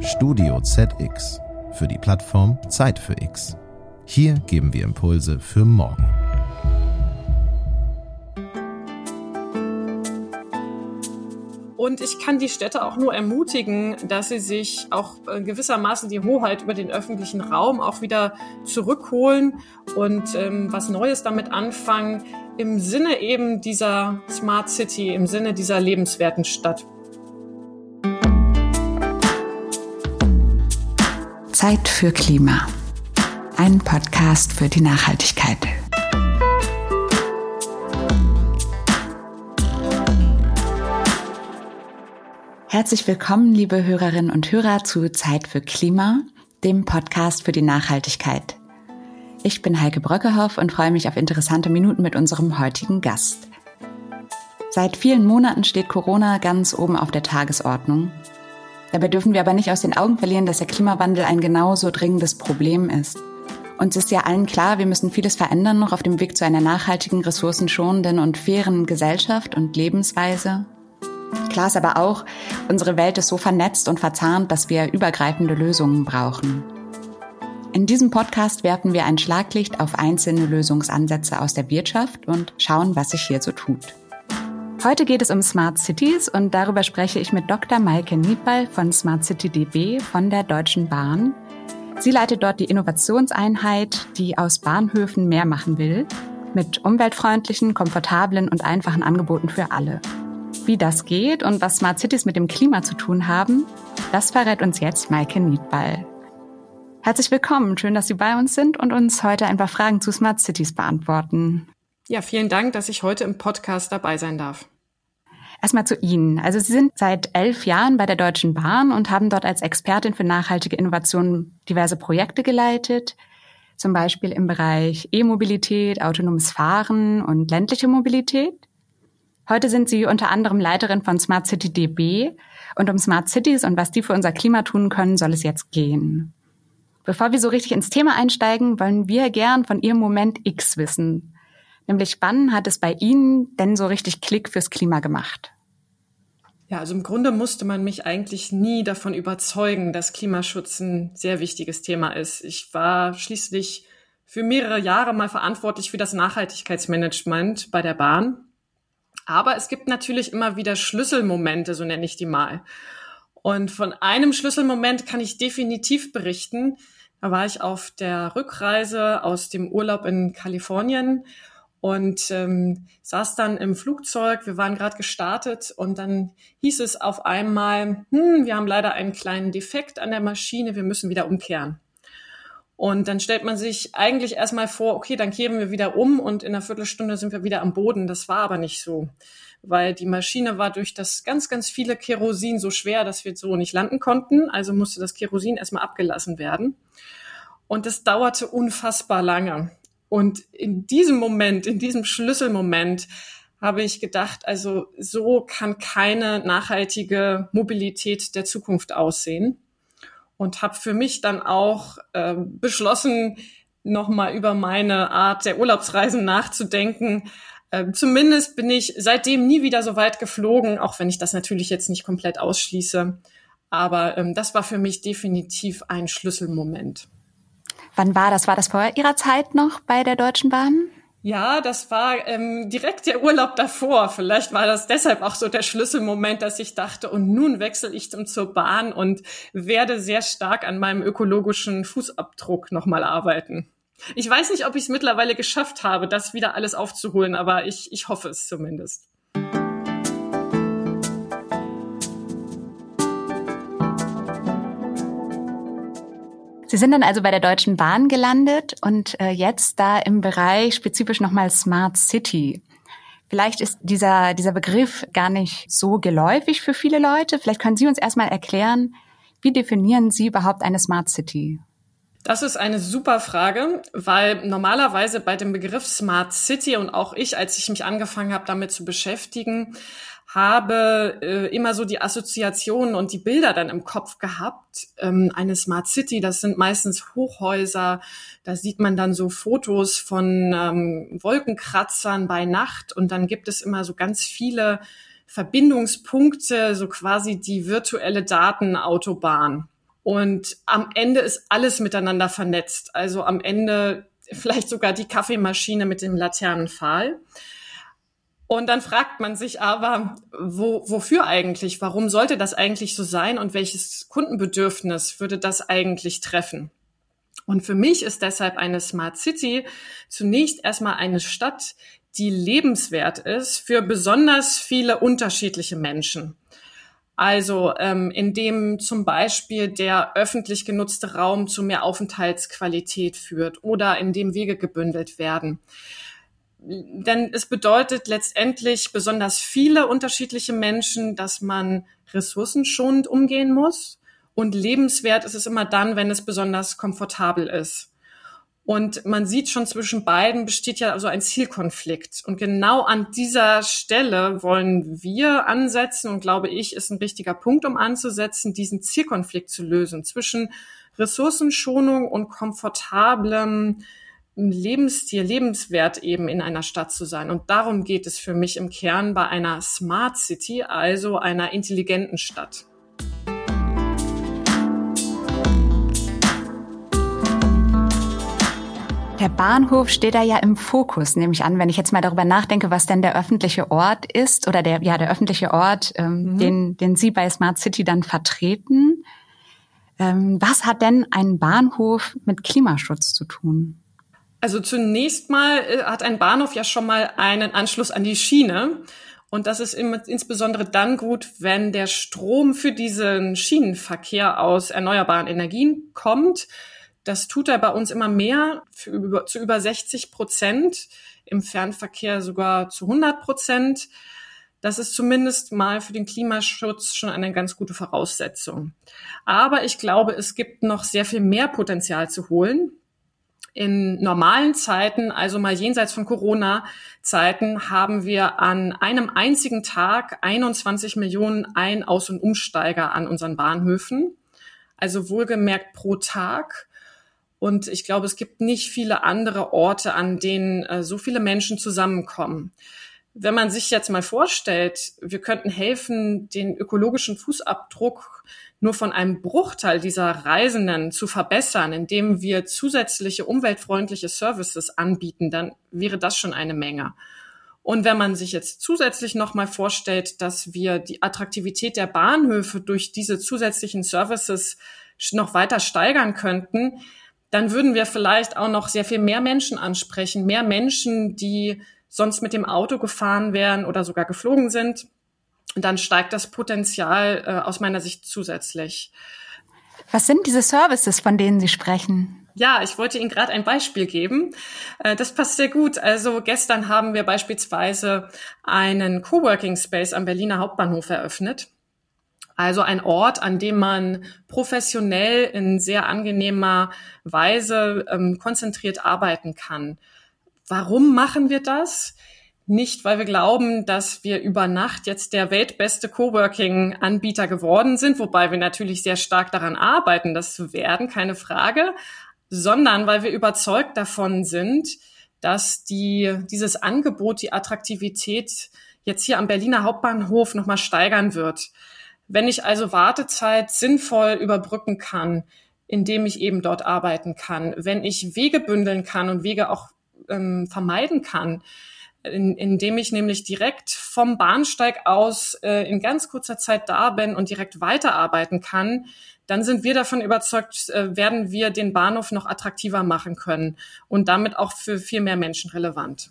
Studio ZX für die Plattform Zeit für X. Hier geben wir Impulse für morgen. Und ich kann die Städte auch nur ermutigen, dass sie sich auch gewissermaßen die Hoheit über den öffentlichen Raum auch wieder zurückholen und ähm, was Neues damit anfangen im Sinne eben dieser Smart City, im Sinne dieser lebenswerten Stadt. Zeit für Klima. Ein Podcast für die Nachhaltigkeit. Herzlich willkommen, liebe Hörerinnen und Hörer, zu Zeit für Klima, dem Podcast für die Nachhaltigkeit. Ich bin Heike Bröckehoff und freue mich auf interessante Minuten mit unserem heutigen Gast. Seit vielen Monaten steht Corona ganz oben auf der Tagesordnung. Dabei dürfen wir aber nicht aus den Augen verlieren, dass der Klimawandel ein genauso dringendes Problem ist. Uns ist ja allen klar, wir müssen vieles verändern noch auf dem Weg zu einer nachhaltigen, ressourcenschonenden und fairen Gesellschaft und Lebensweise. Klar ist aber auch, unsere Welt ist so vernetzt und verzahnt, dass wir übergreifende Lösungen brauchen. In diesem Podcast werfen wir ein Schlaglicht auf einzelne Lösungsansätze aus der Wirtschaft und schauen, was sich hier so tut. Heute geht es um Smart Cities und darüber spreche ich mit Dr. Maike Niedball von Smart City DB von der Deutschen Bahn. Sie leitet dort die Innovationseinheit, die aus Bahnhöfen mehr machen will, mit umweltfreundlichen, komfortablen und einfachen Angeboten für alle. Wie das geht und was Smart Cities mit dem Klima zu tun haben, das verrät uns jetzt Maike Niedball. Herzlich willkommen, schön, dass Sie bei uns sind und uns heute ein paar Fragen zu Smart Cities beantworten. Ja, vielen Dank, dass ich heute im Podcast dabei sein darf. Erstmal zu Ihnen. Also Sie sind seit elf Jahren bei der Deutschen Bahn und haben dort als Expertin für nachhaltige Innovationen diverse Projekte geleitet, zum Beispiel im Bereich E-Mobilität, autonomes Fahren und ländliche Mobilität. Heute sind Sie unter anderem Leiterin von Smart City DB und um Smart Cities und was die für unser Klima tun können, soll es jetzt gehen. Bevor wir so richtig ins Thema einsteigen, wollen wir gern von Ihrem Moment X wissen. Nämlich wann hat es bei Ihnen denn so richtig Klick fürs Klima gemacht? Ja, also im Grunde musste man mich eigentlich nie davon überzeugen, dass Klimaschutz ein sehr wichtiges Thema ist. Ich war schließlich für mehrere Jahre mal verantwortlich für das Nachhaltigkeitsmanagement bei der Bahn. Aber es gibt natürlich immer wieder Schlüsselmomente, so nenne ich die mal. Und von einem Schlüsselmoment kann ich definitiv berichten. Da war ich auf der Rückreise aus dem Urlaub in Kalifornien und ähm, saß dann im Flugzeug. Wir waren gerade gestartet und dann hieß es auf einmal, hm, wir haben leider einen kleinen Defekt an der Maschine, wir müssen wieder umkehren. Und dann stellt man sich eigentlich erstmal vor, okay, dann kehren wir wieder um und in einer Viertelstunde sind wir wieder am Boden. Das war aber nicht so, weil die Maschine war durch das ganz, ganz viele Kerosin so schwer, dass wir so nicht landen konnten. Also musste das Kerosin erstmal abgelassen werden. Und es dauerte unfassbar lange. Und in diesem Moment, in diesem Schlüsselmoment, habe ich gedacht, also so kann keine nachhaltige Mobilität der Zukunft aussehen. Und habe für mich dann auch äh, beschlossen, nochmal über meine Art der Urlaubsreisen nachzudenken. Äh, zumindest bin ich seitdem nie wieder so weit geflogen, auch wenn ich das natürlich jetzt nicht komplett ausschließe. Aber ähm, das war für mich definitiv ein Schlüsselmoment. Wann war das? War das vor Ihrer Zeit noch bei der Deutschen Bahn? Ja, das war ähm, direkt der Urlaub davor. Vielleicht war das deshalb auch so der Schlüsselmoment, dass ich dachte, und nun wechsle ich zur Bahn und werde sehr stark an meinem ökologischen Fußabdruck nochmal arbeiten. Ich weiß nicht, ob ich es mittlerweile geschafft habe, das wieder alles aufzuholen, aber ich, ich hoffe es zumindest. Sie sind dann also bei der Deutschen Bahn gelandet und äh, jetzt da im Bereich spezifisch nochmal Smart City. Vielleicht ist dieser, dieser Begriff gar nicht so geläufig für viele Leute. Vielleicht können Sie uns erstmal erklären, wie definieren Sie überhaupt eine Smart City? Das ist eine super Frage, weil normalerweise bei dem Begriff Smart City und auch ich, als ich mich angefangen habe, damit zu beschäftigen, habe äh, immer so die Assoziationen und die Bilder dann im Kopf gehabt. Ähm, eine Smart City, das sind meistens Hochhäuser. Da sieht man dann so Fotos von ähm, Wolkenkratzern bei Nacht und dann gibt es immer so ganz viele Verbindungspunkte, so quasi die virtuelle Datenautobahn. Und am Ende ist alles miteinander vernetzt. Also am Ende vielleicht sogar die Kaffeemaschine mit dem Laternenpfahl. Und dann fragt man sich aber, wo, wofür eigentlich? Warum sollte das eigentlich so sein? Und welches Kundenbedürfnis würde das eigentlich treffen? Und für mich ist deshalb eine Smart City zunächst erstmal eine Stadt, die lebenswert ist für besonders viele unterschiedliche Menschen. Also ähm, indem zum Beispiel der öffentlich genutzte Raum zu mehr Aufenthaltsqualität führt oder indem Wege gebündelt werden. Denn es bedeutet letztendlich besonders viele unterschiedliche Menschen, dass man ressourcenschonend umgehen muss. Und lebenswert ist es immer dann, wenn es besonders komfortabel ist. Und man sieht schon zwischen beiden besteht ja so ein Zielkonflikt. Und genau an dieser Stelle wollen wir ansetzen und glaube ich, ist ein wichtiger Punkt, um anzusetzen, diesen Zielkonflikt zu lösen zwischen Ressourcenschonung und komfortablem Lebensstil, lebenswert eben in einer Stadt zu sein. Und darum geht es für mich im Kern bei einer Smart City, also einer intelligenten Stadt. Der Bahnhof steht da ja im Fokus, nehme ich an, wenn ich jetzt mal darüber nachdenke, was denn der öffentliche Ort ist oder der, ja, der öffentliche Ort, ähm, mhm. den, den Sie bei Smart City dann vertreten. Ähm, was hat denn ein Bahnhof mit Klimaschutz zu tun? Also zunächst mal äh, hat ein Bahnhof ja schon mal einen Anschluss an die Schiene. Und das ist insbesondere dann gut, wenn der Strom für diesen Schienenverkehr aus erneuerbaren Energien kommt. Das tut er bei uns immer mehr, über, zu über 60 Prozent, im Fernverkehr sogar zu 100 Prozent. Das ist zumindest mal für den Klimaschutz schon eine ganz gute Voraussetzung. Aber ich glaube, es gibt noch sehr viel mehr Potenzial zu holen in normalen Zeiten, also mal jenseits von Corona-Zeiten, haben wir an einem einzigen Tag 21 Millionen Ein-, Aus- und Umsteiger an unseren Bahnhöfen. Also wohlgemerkt pro Tag. Und ich glaube, es gibt nicht viele andere Orte, an denen äh, so viele Menschen zusammenkommen. Wenn man sich jetzt mal vorstellt, wir könnten helfen, den ökologischen Fußabdruck nur von einem Bruchteil dieser Reisenden zu verbessern, indem wir zusätzliche umweltfreundliche Services anbieten, dann wäre das schon eine Menge. Und wenn man sich jetzt zusätzlich nochmal vorstellt, dass wir die Attraktivität der Bahnhöfe durch diese zusätzlichen Services noch weiter steigern könnten, dann würden wir vielleicht auch noch sehr viel mehr Menschen ansprechen, mehr Menschen, die sonst mit dem Auto gefahren wären oder sogar geflogen sind dann steigt das Potenzial äh, aus meiner Sicht zusätzlich. Was sind diese Services, von denen Sie sprechen? Ja, ich wollte Ihnen gerade ein Beispiel geben. Äh, das passt sehr gut. Also gestern haben wir beispielsweise einen Coworking Space am Berliner Hauptbahnhof eröffnet. Also ein Ort, an dem man professionell in sehr angenehmer Weise ähm, konzentriert arbeiten kann. Warum machen wir das? Nicht, weil wir glauben, dass wir über Nacht jetzt der weltbeste Coworking-Anbieter geworden sind, wobei wir natürlich sehr stark daran arbeiten, das zu werden, keine Frage, sondern weil wir überzeugt davon sind, dass die, dieses Angebot, die Attraktivität jetzt hier am Berliner Hauptbahnhof nochmal steigern wird. Wenn ich also Wartezeit sinnvoll überbrücken kann, indem ich eben dort arbeiten kann, wenn ich Wege bündeln kann und Wege auch ähm, vermeiden kann, in, indem ich nämlich direkt vom Bahnsteig aus äh, in ganz kurzer Zeit da bin und direkt weiterarbeiten kann, dann sind wir davon überzeugt, äh, werden wir den Bahnhof noch attraktiver machen können und damit auch für viel mehr Menschen relevant.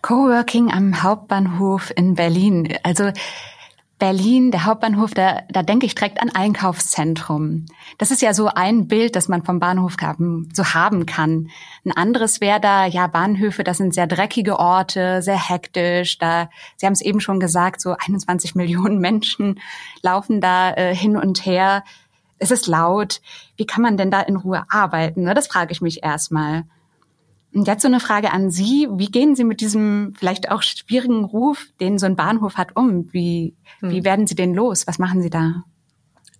Coworking am Hauptbahnhof in Berlin. Also Berlin, der Hauptbahnhof, da, da denke ich direkt an Einkaufszentrum. Das ist ja so ein Bild, das man vom Bahnhof haben, so haben kann. Ein anderes wäre da, ja, Bahnhöfe, das sind sehr dreckige Orte, sehr hektisch. Da, Sie haben es eben schon gesagt, so 21 Millionen Menschen laufen da äh, hin und her. Es ist laut. Wie kann man denn da in Ruhe arbeiten? Ne? Das frage ich mich erstmal. Und jetzt so eine Frage an Sie. Wie gehen Sie mit diesem vielleicht auch schwierigen Ruf, den so ein Bahnhof hat, um? Wie, hm. wie werden Sie den los? Was machen Sie da?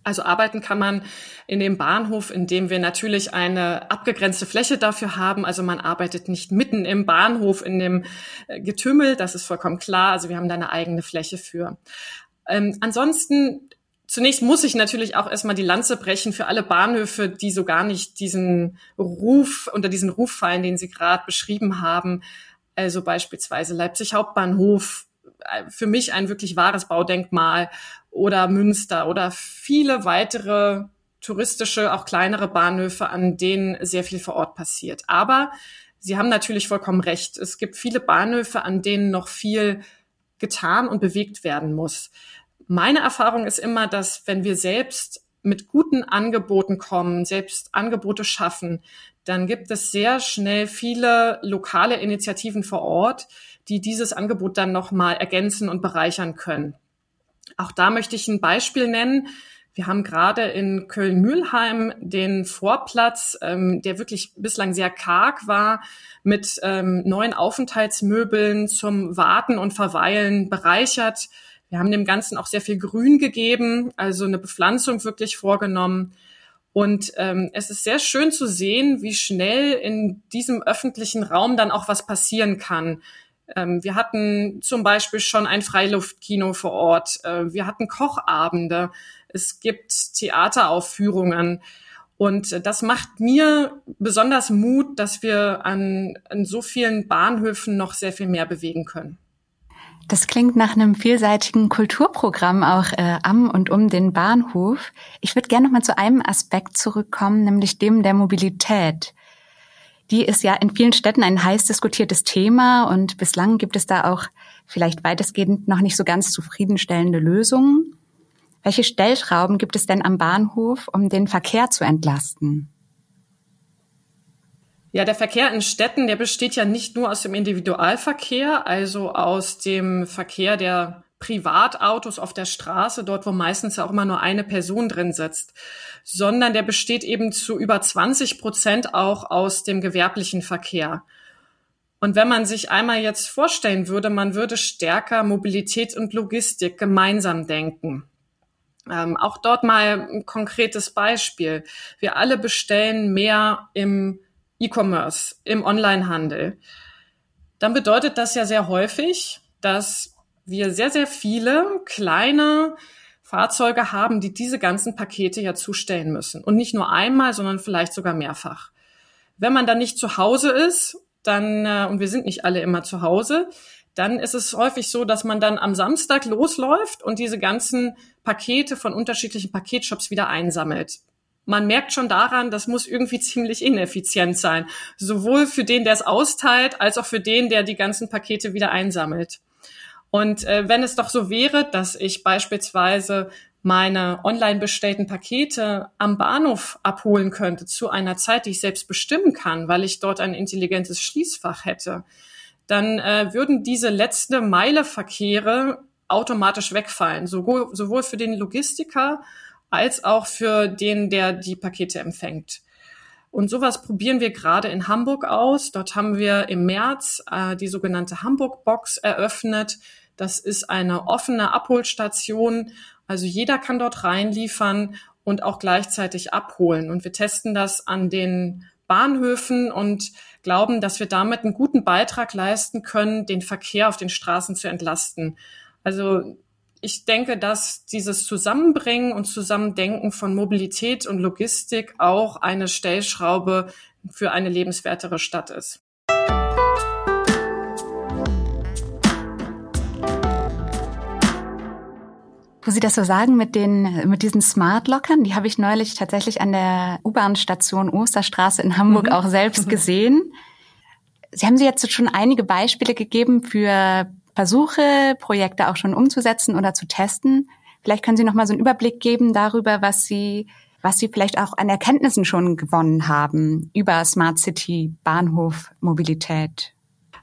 Also arbeiten kann man in dem Bahnhof, in dem wir natürlich eine abgegrenzte Fläche dafür haben. Also man arbeitet nicht mitten im Bahnhof in dem äh, Getümmel, das ist vollkommen klar. Also wir haben da eine eigene Fläche für. Ähm, ansonsten Zunächst muss ich natürlich auch erstmal die Lanze brechen für alle Bahnhöfe, die so gar nicht diesen Ruf, unter diesen Ruf fallen, den Sie gerade beschrieben haben. Also beispielsweise Leipzig Hauptbahnhof, äh, für mich ein wirklich wahres Baudenkmal oder Münster oder viele weitere touristische, auch kleinere Bahnhöfe, an denen sehr viel vor Ort passiert. Aber Sie haben natürlich vollkommen recht. Es gibt viele Bahnhöfe, an denen noch viel getan und bewegt werden muss. Meine Erfahrung ist immer, dass wenn wir selbst mit guten Angeboten kommen, selbst Angebote schaffen, dann gibt es sehr schnell viele lokale Initiativen vor Ort, die dieses Angebot dann nochmal ergänzen und bereichern können. Auch da möchte ich ein Beispiel nennen. Wir haben gerade in Köln-Mühlheim den Vorplatz, ähm, der wirklich bislang sehr karg war, mit ähm, neuen Aufenthaltsmöbeln zum Warten und Verweilen bereichert. Wir haben dem Ganzen auch sehr viel Grün gegeben, also eine Bepflanzung wirklich vorgenommen. Und ähm, es ist sehr schön zu sehen, wie schnell in diesem öffentlichen Raum dann auch was passieren kann. Ähm, wir hatten zum Beispiel schon ein Freiluftkino vor Ort. Äh, wir hatten Kochabende. Es gibt Theateraufführungen. Und das macht mir besonders Mut, dass wir an, an so vielen Bahnhöfen noch sehr viel mehr bewegen können. Das klingt nach einem vielseitigen Kulturprogramm auch äh, am und um den Bahnhof. Ich würde gerne noch mal zu einem Aspekt zurückkommen, nämlich dem der Mobilität. Die ist ja in vielen Städten ein heiß diskutiertes Thema und bislang gibt es da auch vielleicht weitestgehend noch nicht so ganz zufriedenstellende Lösungen. Welche Stellschrauben gibt es denn am Bahnhof, um den Verkehr zu entlasten? Ja, der Verkehr in Städten, der besteht ja nicht nur aus dem Individualverkehr, also aus dem Verkehr der Privatautos auf der Straße, dort wo meistens auch immer nur eine Person drin sitzt, sondern der besteht eben zu über 20 Prozent auch aus dem gewerblichen Verkehr. Und wenn man sich einmal jetzt vorstellen würde, man würde stärker Mobilität und Logistik gemeinsam denken. Ähm, auch dort mal ein konkretes Beispiel. Wir alle bestellen mehr im E-Commerce, im Onlinehandel. Dann bedeutet das ja sehr häufig, dass wir sehr, sehr viele kleine Fahrzeuge haben, die diese ganzen Pakete ja zustellen müssen. Und nicht nur einmal, sondern vielleicht sogar mehrfach. Wenn man dann nicht zu Hause ist, dann, äh, und wir sind nicht alle immer zu Hause, dann ist es häufig so, dass man dann am Samstag losläuft und diese ganzen Pakete von unterschiedlichen Paketshops wieder einsammelt. Man merkt schon daran, das muss irgendwie ziemlich ineffizient sein. Sowohl für den, der es austeilt, als auch für den, der die ganzen Pakete wieder einsammelt. Und äh, wenn es doch so wäre, dass ich beispielsweise meine online bestellten Pakete am Bahnhof abholen könnte zu einer Zeit, die ich selbst bestimmen kann, weil ich dort ein intelligentes Schließfach hätte, dann äh, würden diese letzte Meile Verkehre automatisch wegfallen, sowohl, sowohl für den Logistiker als auch für den, der die Pakete empfängt. Und sowas probieren wir gerade in Hamburg aus. Dort haben wir im März äh, die sogenannte Hamburg Box eröffnet. Das ist eine offene Abholstation. Also jeder kann dort reinliefern und auch gleichzeitig abholen. Und wir testen das an den Bahnhöfen und glauben, dass wir damit einen guten Beitrag leisten können, den Verkehr auf den Straßen zu entlasten. Also ich denke, dass dieses Zusammenbringen und Zusammendenken von Mobilität und Logistik auch eine Stellschraube für eine lebenswertere Stadt ist. Wo Sie das so sagen mit den mit diesen Smart Lockern, die habe ich neulich tatsächlich an der U-Bahn-Station Osterstraße in Hamburg mhm. auch selbst gesehen. Sie haben Sie jetzt schon einige Beispiele gegeben für Versuche, Projekte auch schon umzusetzen oder zu testen. Vielleicht können Sie noch mal so einen Überblick geben darüber, was Sie was Sie vielleicht auch an Erkenntnissen schon gewonnen haben über Smart City, Bahnhof, Mobilität.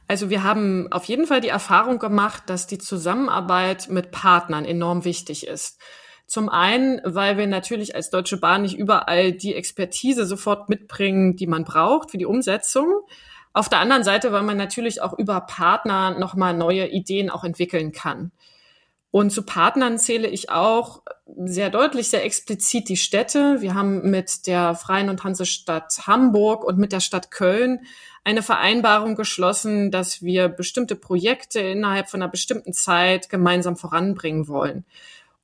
Also wir haben auf jeden Fall die Erfahrung gemacht, dass die Zusammenarbeit mit Partnern enorm wichtig ist. Zum einen, weil wir natürlich als Deutsche Bahn nicht überall die Expertise sofort mitbringen, die man braucht für die Umsetzung. Auf der anderen Seite, weil man natürlich auch über Partner nochmal neue Ideen auch entwickeln kann. Und zu Partnern zähle ich auch sehr deutlich, sehr explizit die Städte. Wir haben mit der Freien und Hansestadt Hamburg und mit der Stadt Köln eine Vereinbarung geschlossen, dass wir bestimmte Projekte innerhalb von einer bestimmten Zeit gemeinsam voranbringen wollen.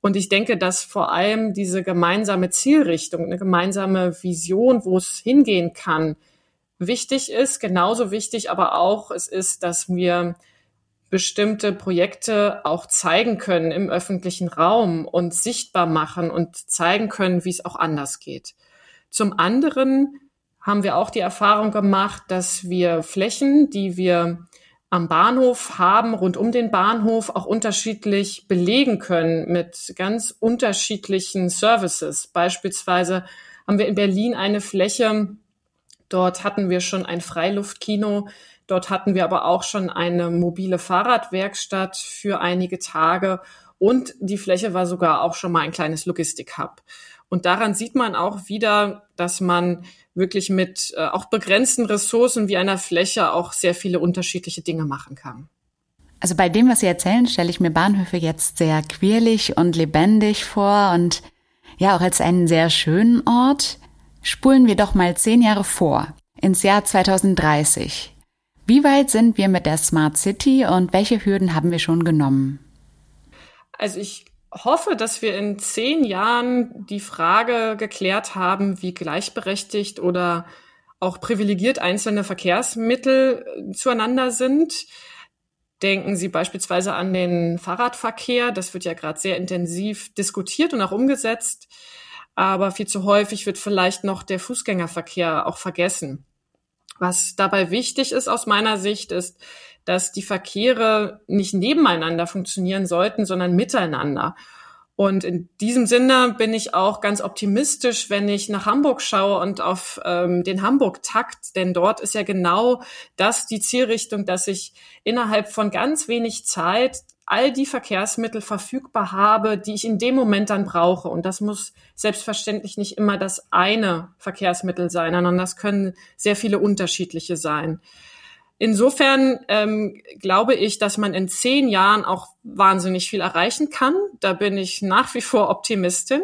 Und ich denke, dass vor allem diese gemeinsame Zielrichtung, eine gemeinsame Vision, wo es hingehen kann, wichtig ist. Genauso wichtig aber auch es ist, dass wir bestimmte Projekte auch zeigen können im öffentlichen Raum und sichtbar machen und zeigen können, wie es auch anders geht. Zum anderen haben wir auch die Erfahrung gemacht, dass wir Flächen, die wir am Bahnhof haben, rund um den Bahnhof, auch unterschiedlich belegen können mit ganz unterschiedlichen Services. Beispielsweise haben wir in Berlin eine Fläche, dort hatten wir schon ein Freiluftkino, Dort hatten wir aber auch schon eine mobile Fahrradwerkstatt für einige Tage und die Fläche war sogar auch schon mal ein kleines Logistik-Hub. Und daran sieht man auch wieder, dass man wirklich mit äh, auch begrenzten Ressourcen wie einer Fläche auch sehr viele unterschiedliche Dinge machen kann. Also bei dem, was Sie erzählen, stelle ich mir Bahnhöfe jetzt sehr quirlig und lebendig vor und ja auch als einen sehr schönen Ort. Spulen wir doch mal zehn Jahre vor, ins Jahr 2030. Wie weit sind wir mit der Smart City und welche Hürden haben wir schon genommen? Also ich hoffe, dass wir in zehn Jahren die Frage geklärt haben, wie gleichberechtigt oder auch privilegiert einzelne Verkehrsmittel zueinander sind. Denken Sie beispielsweise an den Fahrradverkehr. Das wird ja gerade sehr intensiv diskutiert und auch umgesetzt. Aber viel zu häufig wird vielleicht noch der Fußgängerverkehr auch vergessen. Was dabei wichtig ist aus meiner Sicht, ist, dass die Verkehre nicht nebeneinander funktionieren sollten, sondern miteinander. Und in diesem Sinne bin ich auch ganz optimistisch, wenn ich nach Hamburg schaue und auf ähm, den Hamburg-Takt, denn dort ist ja genau das die Zielrichtung, dass ich innerhalb von ganz wenig Zeit all die Verkehrsmittel verfügbar habe, die ich in dem Moment dann brauche. Und das muss selbstverständlich nicht immer das eine Verkehrsmittel sein, sondern das können sehr viele unterschiedliche sein. Insofern ähm, glaube ich, dass man in zehn Jahren auch wahnsinnig viel erreichen kann. Da bin ich nach wie vor Optimistin.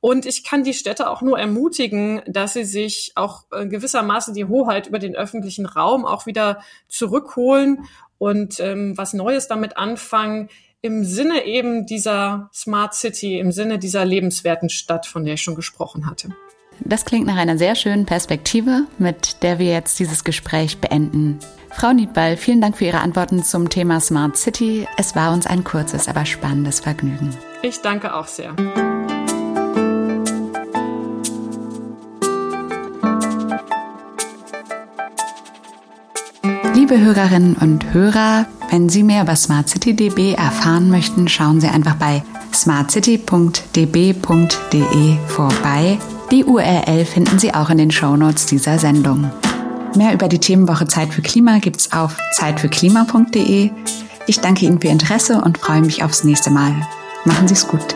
Und ich kann die Städte auch nur ermutigen, dass sie sich auch gewissermaßen die Hoheit über den öffentlichen Raum auch wieder zurückholen und ähm, was Neues damit anfangen im Sinne eben dieser Smart City, im Sinne dieser lebenswerten Stadt, von der ich schon gesprochen hatte. Das klingt nach einer sehr schönen Perspektive, mit der wir jetzt dieses Gespräch beenden. Frau Niedball, vielen Dank für Ihre Antworten zum Thema Smart City. Es war uns ein kurzes, aber spannendes Vergnügen. Ich danke auch sehr. Liebe Hörerinnen und Hörer, wenn Sie mehr über Smart City DB erfahren möchten, schauen Sie einfach bei smartcity.db.de vorbei. Die URL finden Sie auch in den Shownotes dieser Sendung. Mehr über die Themenwoche Zeit für Klima gibt's auf zeitfürklima.de. Ich danke Ihnen für Ihr Interesse und freue mich aufs nächste Mal. Machen Sie es gut.